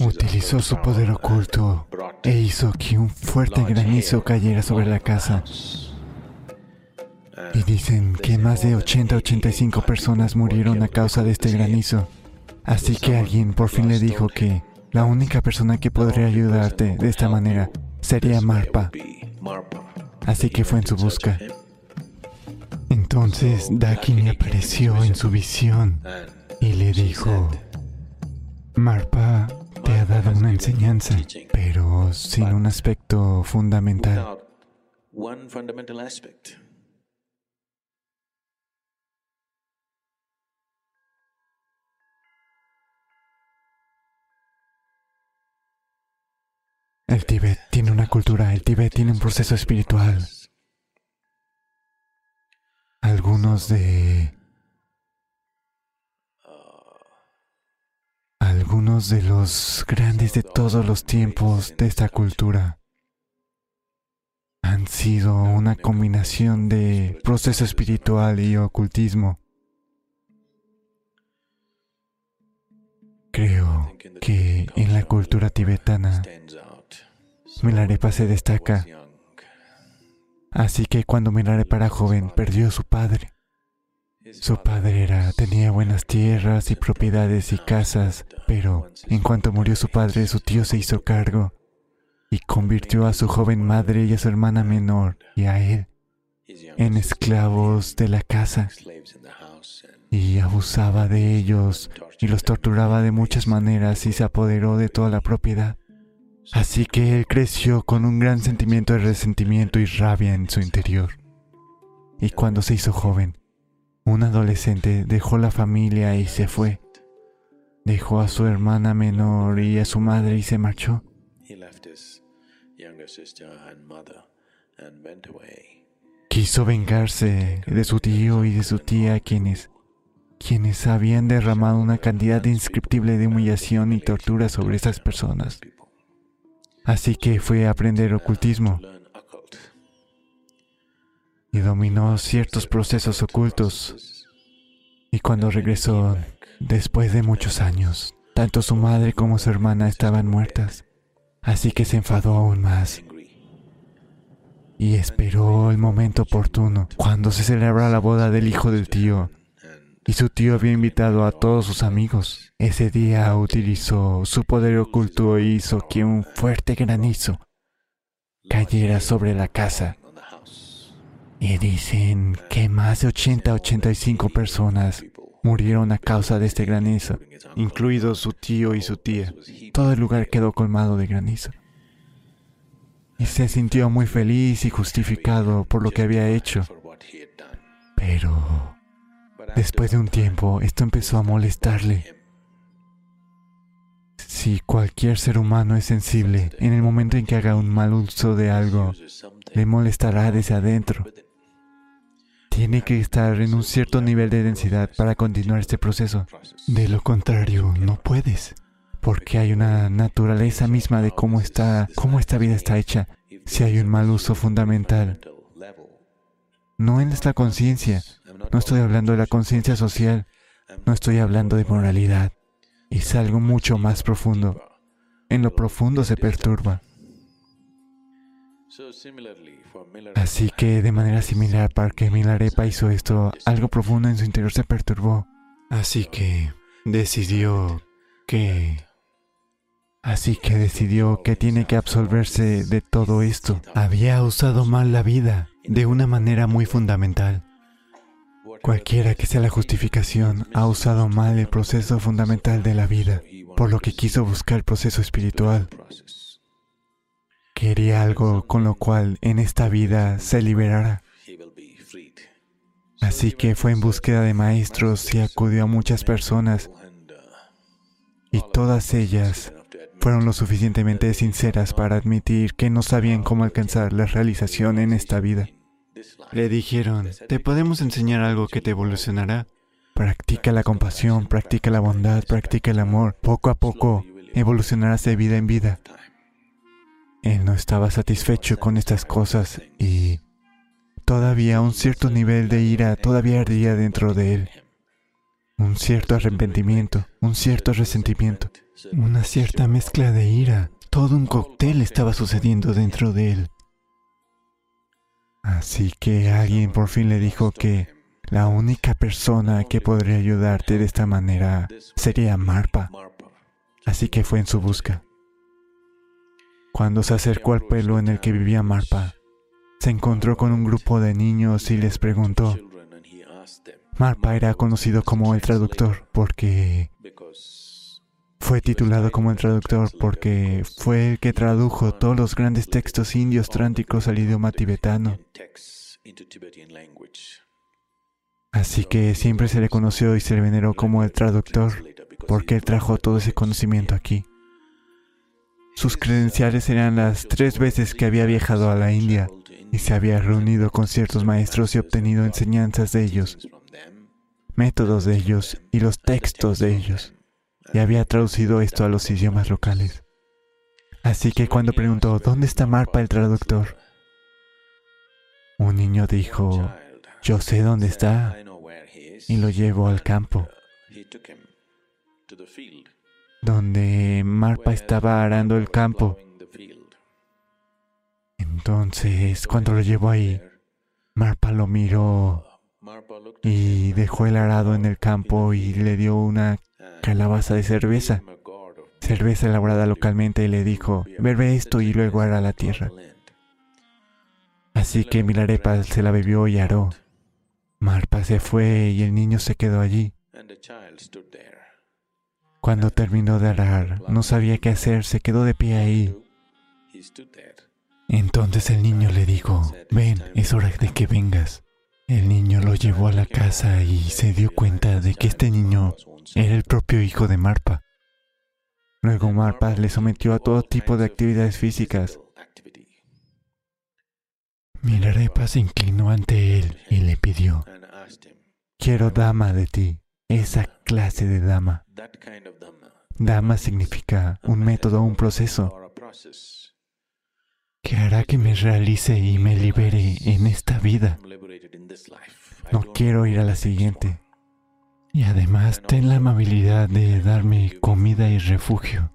Utilizó su poder oculto e hizo que un fuerte granizo cayera sobre la casa. Y dicen que más de 80-85 personas murieron a causa de este granizo. Así que alguien por fin le dijo que la única persona que podría ayudarte de esta manera sería Marpa. Así que fue en su busca. Entonces Dakini apareció en su visión y le dijo, Marpa te ha dado una enseñanza, pero sin un aspecto fundamental. El Tíbet tiene una cultura, el Tíbet tiene un proceso espiritual. Algunos de... De los grandes de todos los tiempos de esta cultura han sido una combinación de proceso espiritual y ocultismo. Creo que en la cultura tibetana Milarepa se destaca. Así que cuando Milarepa era joven, perdió a su padre. Su padre era, tenía buenas tierras y propiedades y casas, pero en cuanto murió su padre, su tío se hizo cargo y convirtió a su joven madre y a su hermana menor y a él en esclavos de la casa y abusaba de ellos y los torturaba de muchas maneras y se apoderó de toda la propiedad. Así que él creció con un gran sentimiento de resentimiento y rabia en su interior. Y cuando se hizo joven, un adolescente dejó la familia y se fue. Dejó a su hermana menor y a su madre y se marchó. Quiso vengarse de su tío y de su tía quienes quienes habían derramado una cantidad indescriptible de humillación y tortura sobre esas personas. Así que fue a aprender ocultismo y dominó ciertos procesos ocultos. Y cuando regresó, después de muchos años, tanto su madre como su hermana estaban muertas. Así que se enfadó aún más y esperó el momento oportuno cuando se celebrara la boda del hijo del tío y su tío había invitado a todos sus amigos. Ese día utilizó su poder oculto e hizo que un fuerte granizo cayera sobre la casa. Y dicen que más de 80-85 personas murieron a causa de este granizo, incluidos su tío y su tía. Todo el lugar quedó colmado de granizo. Y se sintió muy feliz y justificado por lo que había hecho. Pero Después de un tiempo, esto empezó a molestarle. Si cualquier ser humano es sensible, en el momento en que haga un mal uso de algo, le molestará desde adentro. Tiene que estar en un cierto nivel de densidad para continuar este proceso. De lo contrario, no puedes, porque hay una naturaleza misma de cómo está, cómo esta vida está hecha. Si hay un mal uso fundamental, no en esta conciencia, no estoy hablando de la conciencia social, no estoy hablando de moralidad. Es algo mucho más profundo. En lo profundo se perturba. Así que de manera similar, para que Milarepa hizo esto, algo profundo en su interior se perturbó. Así que decidió que... Así que decidió que tiene que absolverse de todo esto. Había usado mal la vida de una manera muy fundamental. Cualquiera que sea la justificación, ha usado mal el proceso fundamental de la vida, por lo que quiso buscar el proceso espiritual. Quería algo con lo cual en esta vida se liberara. Así que fue en búsqueda de maestros y acudió a muchas personas y todas ellas fueron lo suficientemente sinceras para admitir que no sabían cómo alcanzar la realización en esta vida. Le dijeron, te podemos enseñar algo que te evolucionará. Practica la compasión, practica la bondad, practica el amor. Poco a poco evolucionarás de vida en vida. Él no estaba satisfecho con estas cosas y todavía un cierto nivel de ira todavía ardía dentro de él. un cierto arrepentimiento, un cierto resentimiento, una cierta mezcla de ira. Todo un cóctel estaba sucediendo dentro de él. Así que alguien por fin le dijo que la única persona que podría ayudarte de esta manera sería Marpa. Así que fue en su busca. Cuando se acercó al pueblo en el que vivía Marpa, se encontró con un grupo de niños y les preguntó, Marpa era conocido como el traductor porque fue titulado como el traductor porque fue el que tradujo todos los grandes textos indios tránticos al idioma tibetano. Así que siempre se le conoció y se le veneró como el traductor porque él trajo todo ese conocimiento aquí. Sus credenciales eran las tres veces que había viajado a la India y se había reunido con ciertos maestros y obtenido enseñanzas de ellos, métodos de ellos y los textos de ellos, y había traducido esto a los idiomas locales. Así que cuando preguntó, ¿dónde está Marpa el traductor? Un niño dijo, yo sé dónde está y lo llevo al campo, donde Marpa estaba arando el campo. Entonces, cuando lo llevó ahí, Marpa lo miró y dejó el arado en el campo y le dio una calabaza de cerveza, cerveza elaborada localmente y le dijo, bebe esto y luego hará la tierra. Así que Milarepa se la bebió y aró. Marpa se fue y el niño se quedó allí. Cuando terminó de arar, no sabía qué hacer, se quedó de pie ahí. Entonces el niño le dijo, ven, es hora de que vengas. El niño lo llevó a la casa y se dio cuenta de que este niño era el propio hijo de Marpa. Luego Marpa le sometió a todo tipo de actividades físicas. Milarepa se inclinó ante él y le pidió, quiero dama de ti, esa clase de dama. Dama significa un método, un proceso que hará que me realice y me libere en esta vida. No quiero ir a la siguiente. Y además ten la amabilidad de darme comida y refugio.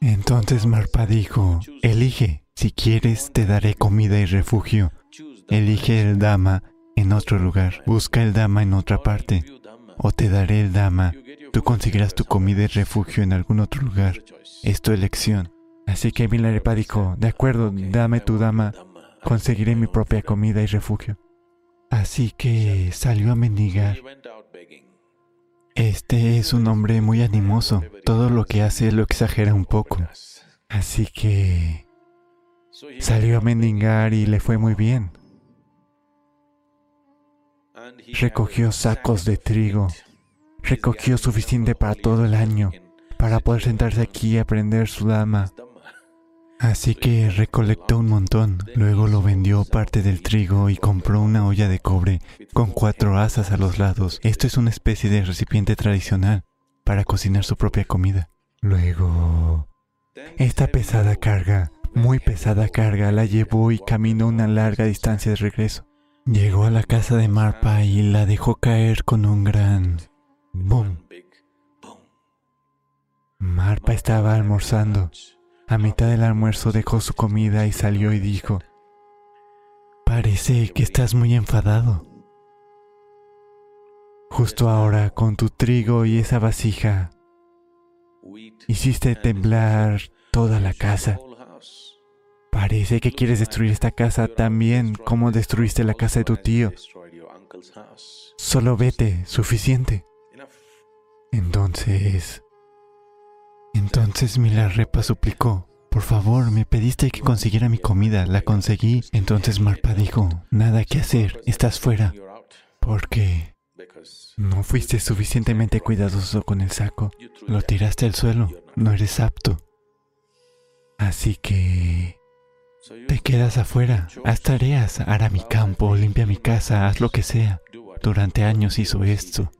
Entonces Marpa dijo, elige, si quieres te daré comida y refugio. Elige el Dama en otro lugar, busca el Dama en otra parte, o te daré el Dama, tú conseguirás tu comida y refugio en algún otro lugar. Es tu elección. Así que Milarepa dijo, de acuerdo, dame tu Dama, conseguiré mi propia comida y refugio. Así que salió a mendigar. Este es un hombre muy animoso. Todo lo que hace lo exagera un poco. Así que salió a mendigar y le fue muy bien. Recogió sacos de trigo. Recogió suficiente para todo el año, para poder sentarse aquí y aprender su dama. Así que recolectó un montón, luego lo vendió parte del trigo y compró una olla de cobre con cuatro asas a los lados. Esto es una especie de recipiente tradicional para cocinar su propia comida. Luego, esta pesada carga, muy pesada carga, la llevó y caminó una larga distancia de regreso. Llegó a la casa de Marpa y la dejó caer con un gran boom. Marpa estaba almorzando. A mitad del almuerzo dejó su comida y salió y dijo, Parece que estás muy enfadado. Justo ahora, con tu trigo y esa vasija, hiciste temblar toda la casa. Parece que quieres destruir esta casa también como destruiste la casa de tu tío. Solo vete, suficiente. Entonces, entonces Milarepa suplicó, por favor, me pediste que consiguiera mi comida, la conseguí. Entonces Marpa dijo, nada que hacer, estás fuera. Porque no fuiste suficientemente cuidadoso con el saco, lo tiraste al suelo, no eres apto. Así que te quedas afuera, haz tareas, hará mi campo, limpia mi casa, haz lo que sea. Durante años hizo esto.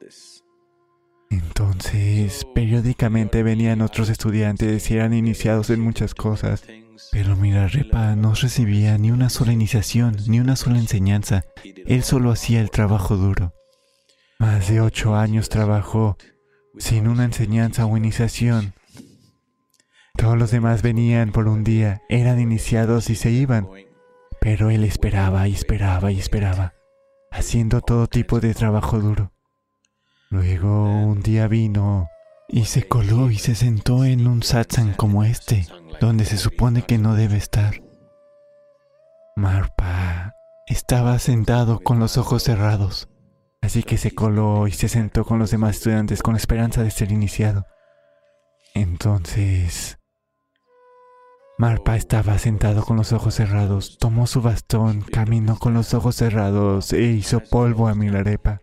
Entonces, periódicamente venían otros estudiantes y eran iniciados en muchas cosas. Pero Mirarepa no recibía ni una sola iniciación, ni una sola enseñanza. Él solo hacía el trabajo duro. Más de ocho años trabajó sin una enseñanza o iniciación. Todos los demás venían por un día, eran iniciados y se iban. Pero él esperaba y esperaba y esperaba, haciendo todo tipo de trabajo duro. Luego un día vino y se coló y se sentó en un satsang como este, donde se supone que no debe estar. Marpa estaba sentado con los ojos cerrados, así que se coló y se sentó con los demás estudiantes con la esperanza de ser iniciado. Entonces, Marpa estaba sentado con los ojos cerrados, tomó su bastón, caminó con los ojos cerrados e hizo polvo a Milarepa.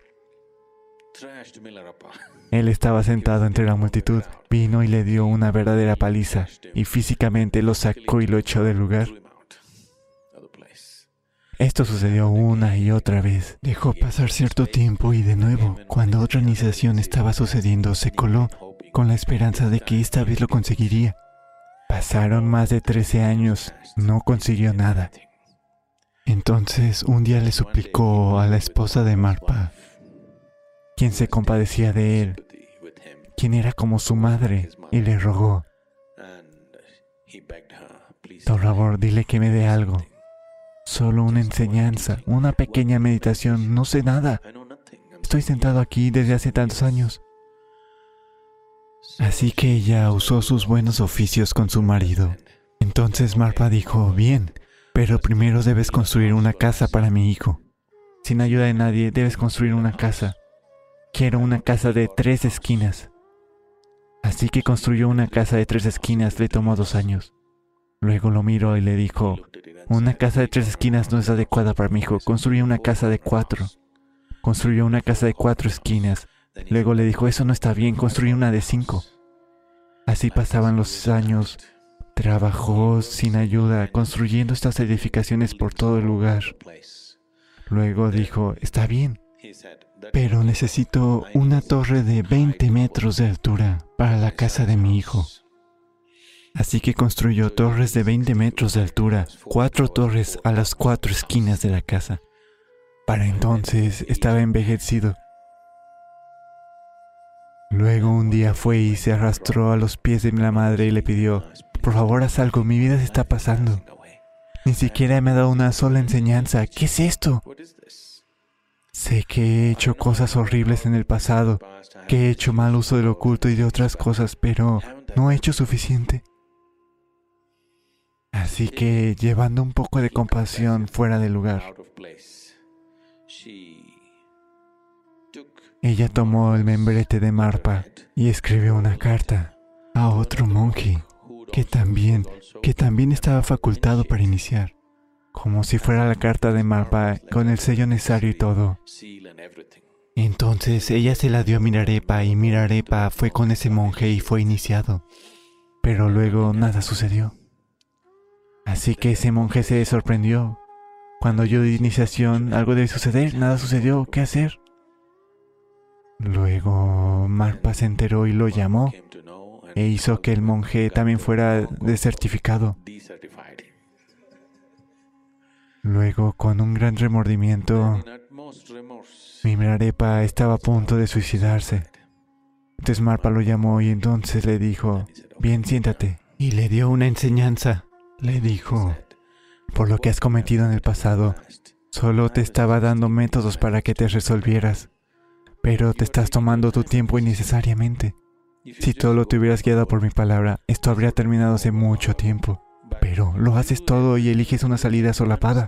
Él estaba sentado entre la multitud, vino y le dio una verdadera paliza, y físicamente lo sacó y lo echó del lugar. Esto sucedió una y otra vez. Dejó pasar cierto tiempo y de nuevo, cuando otra iniciación estaba sucediendo, se coló con la esperanza de que esta vez lo conseguiría. Pasaron más de 13 años, no consiguió nada. Entonces un día le suplicó a la esposa de Marpa, quien se compadecía de él, quien era como su madre, y le rogó, por favor, dile que me dé algo. Solo una enseñanza, una pequeña meditación, no sé nada. Estoy sentado aquí desde hace tantos años. Así que ella usó sus buenos oficios con su marido. Entonces Marpa dijo, bien, pero primero debes construir una casa para mi hijo. Sin ayuda de nadie, debes construir una casa. Quiero una casa de tres esquinas. Así que construyó una casa de tres esquinas, le tomó dos años. Luego lo miró y le dijo, una casa de tres esquinas no es adecuada para mi hijo, construye una casa de cuatro. Construyó una casa de cuatro esquinas. Luego le dijo, eso no está bien, construye una de cinco. Así pasaban los años. Trabajó sin ayuda, construyendo estas edificaciones por todo el lugar. Luego dijo, está bien, pero necesito una torre de 20 metros de altura para la casa de mi hijo. Así que construyó torres de 20 metros de altura, cuatro torres a las cuatro esquinas de la casa. Para entonces estaba envejecido. Luego un día fue y se arrastró a los pies de la madre y le pidió, por favor haz algo, mi vida se está pasando. Ni siquiera me ha dado una sola enseñanza. ¿Qué es esto? Sé que he hecho cosas horribles en el pasado, que he hecho mal uso del oculto y de otras cosas, pero no he hecho suficiente. Así que, llevando un poco de compasión fuera del lugar, ella tomó el membrete de Marpa y escribió una carta a otro monje que también, que también estaba facultado para iniciar, como si fuera la carta de Marpa con el sello necesario y todo. Entonces ella se la dio a Mirarepa y Mirarepa fue con ese monje y fue iniciado. Pero luego nada sucedió. Así que ese monje se sorprendió. Cuando yo di iniciación, algo debe suceder, nada sucedió, ¿qué hacer? Luego Marpa se enteró y lo llamó e hizo que el monje también fuera desertificado. Luego, con un gran remordimiento, Mimrarepa estaba a punto de suicidarse. Entonces Marpa lo llamó y entonces le dijo, bien, siéntate. Y le dio una enseñanza. Le dijo, por lo que has cometido en el pasado, solo te estaba dando métodos para que te resolvieras, pero te estás tomando tu tiempo innecesariamente. Si todo te hubieras guiado por mi palabra, esto habría terminado hace mucho tiempo, pero lo haces todo y eliges una salida solapada.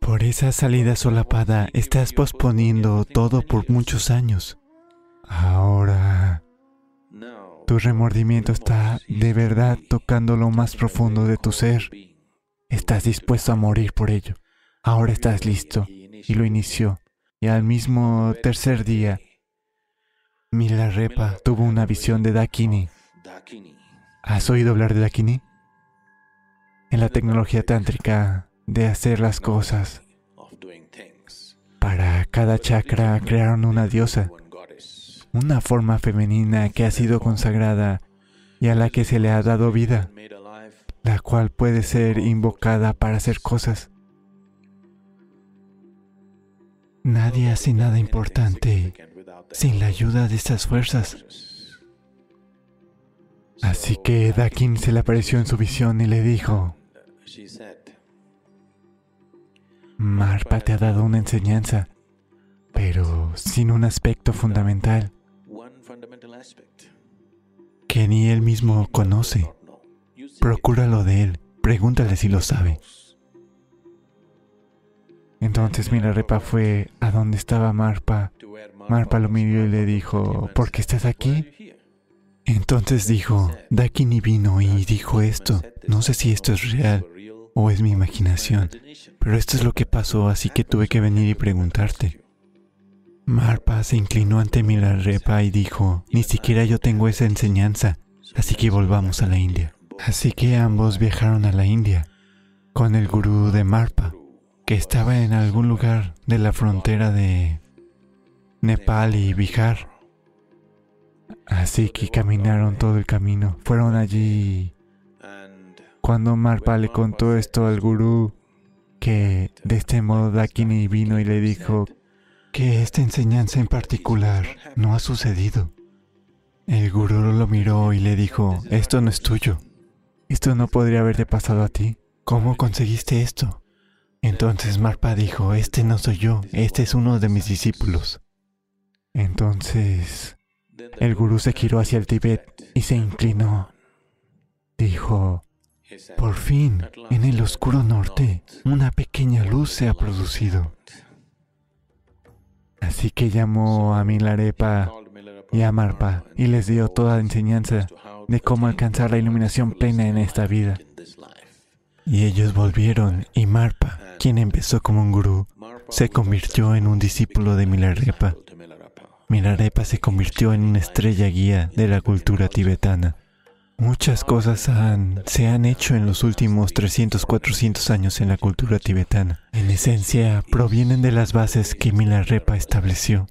Por esa salida solapada estás posponiendo todo por muchos años. Ahora tu remordimiento está de verdad tocando lo más profundo de tu ser. Estás dispuesto a morir por ello. Ahora estás listo. Y lo inició. Y al mismo tercer día, Milarepa tuvo una visión de Dakini. ¿Has oído hablar de Dakini? En la tecnología tántrica de hacer las cosas. Para cada chakra crearon una diosa una forma femenina que ha sido consagrada y a la que se le ha dado vida, la cual puede ser invocada para hacer cosas. Nadie hace nada importante sin la ayuda de estas fuerzas. Así que Dakin se le apareció en su visión y le dijo, Marpa te ha dado una enseñanza, pero sin un aspecto fundamental que ni él mismo conoce. Procúralo de él, pregúntale si lo sabe. Entonces Milarepa fue a donde estaba Marpa. Marpa lo miró y le dijo, ¿por qué estás aquí? Entonces dijo, Dakini vino y dijo esto. No sé si esto es real o es mi imaginación, pero esto es lo que pasó, así que tuve que venir y preguntarte. Marpa se inclinó ante Milarepa y dijo, ni siquiera yo tengo esa enseñanza, así que volvamos a la India. Así que ambos viajaron a la India con el gurú de Marpa, que estaba en algún lugar de la frontera de Nepal y Bihar. Así que caminaron todo el camino. Fueron allí. Cuando Marpa le contó esto al gurú, que de este modo Dakini vino y le dijo que esta enseñanza en particular no ha sucedido. El gurú lo miró y le dijo, esto no es tuyo. Esto no podría haberte pasado a ti. ¿Cómo conseguiste esto? Entonces Marpa dijo, este no soy yo, este es uno de mis discípulos. Entonces el gurú se giró hacia el Tíbet y se inclinó. Dijo, por fin, en el oscuro norte, una pequeña luz se ha producido. Así que llamó a Milarepa y a Marpa y les dio toda la enseñanza de cómo alcanzar la iluminación plena en esta vida. Y ellos volvieron y Marpa, quien empezó como un gurú, se convirtió en un discípulo de Milarepa. Milarepa se convirtió en una estrella guía de la cultura tibetana. Muchas cosas se han hecho en los últimos 300, 400 años en la cultura tibetana. En esencia, provienen de las bases que Milarepa estableció.